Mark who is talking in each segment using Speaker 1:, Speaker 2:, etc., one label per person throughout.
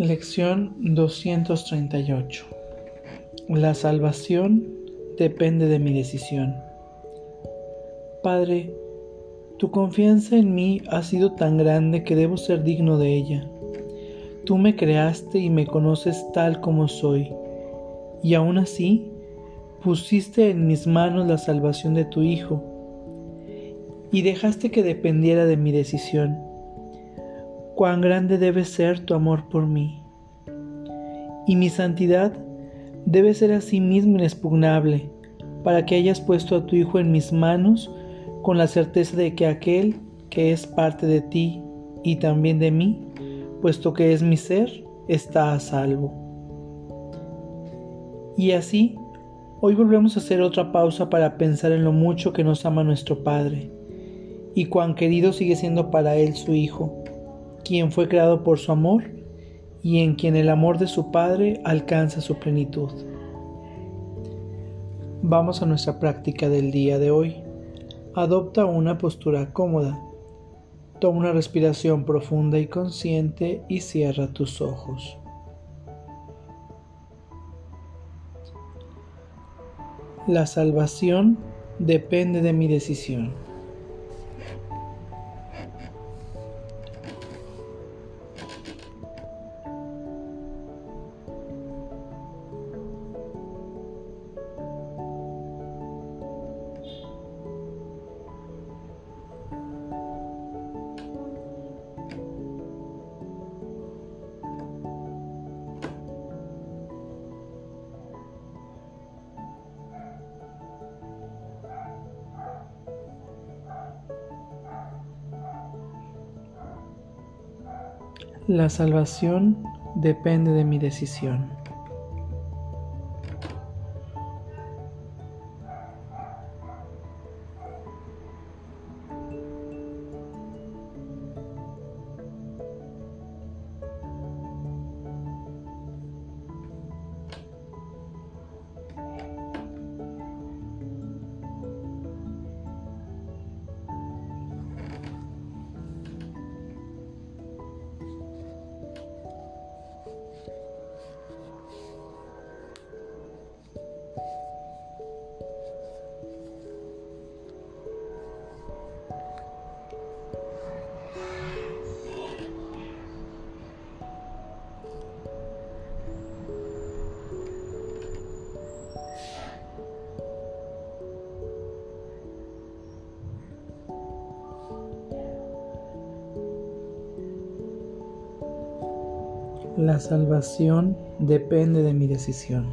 Speaker 1: Lección 238 La salvación depende de mi decisión. Padre, tu confianza en mí ha sido tan grande que debo ser digno de ella. Tú me creaste y me conoces tal como soy, y aún así pusiste en mis manos la salvación de tu Hijo, y dejaste que dependiera de mi decisión. Cuán grande debe ser tu amor por mí. Y mi santidad debe ser asimismo inexpugnable, para que hayas puesto a tu Hijo en mis manos con la certeza de que aquel que es parte de ti y también de mí, puesto que es mi ser, está a salvo. Y así, hoy volvemos a hacer otra pausa para pensar en lo mucho que nos ama nuestro Padre, y cuán querido sigue siendo para Él su Hijo, quien fue creado por su amor y en quien el amor de su Padre alcanza su plenitud. Vamos a nuestra práctica del día de hoy. Adopta una postura cómoda. Toma una respiración profunda y consciente y cierra tus ojos. La salvación depende de mi decisión. La salvación depende de mi decisión. La salvación depende de mi decisión.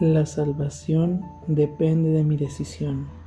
Speaker 1: La salvación depende de mi decisión.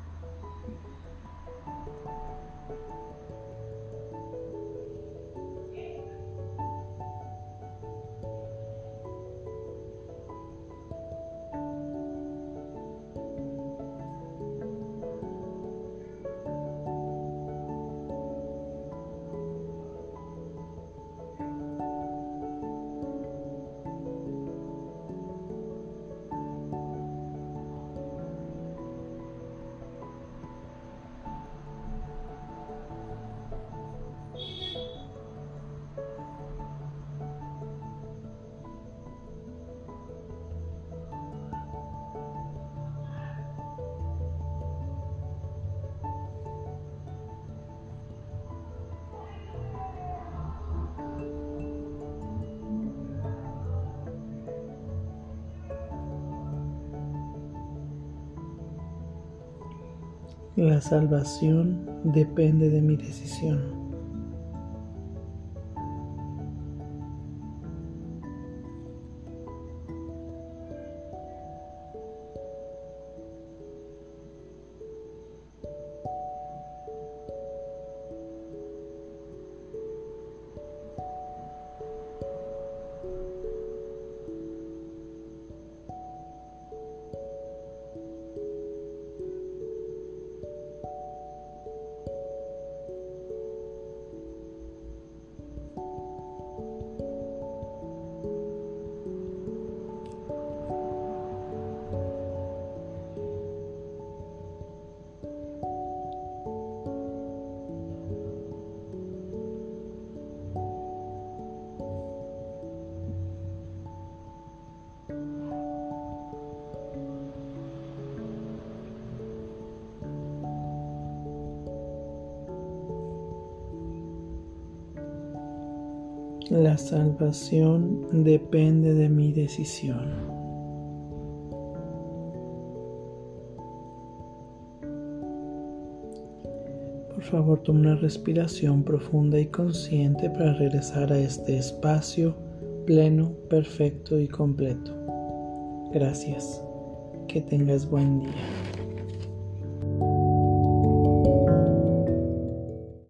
Speaker 1: La salvación depende de mi decisión. La salvación depende de mi decisión. Por favor, toma una respiración profunda y consciente para regresar a este espacio pleno, perfecto y completo. Gracias. Que tengas buen día.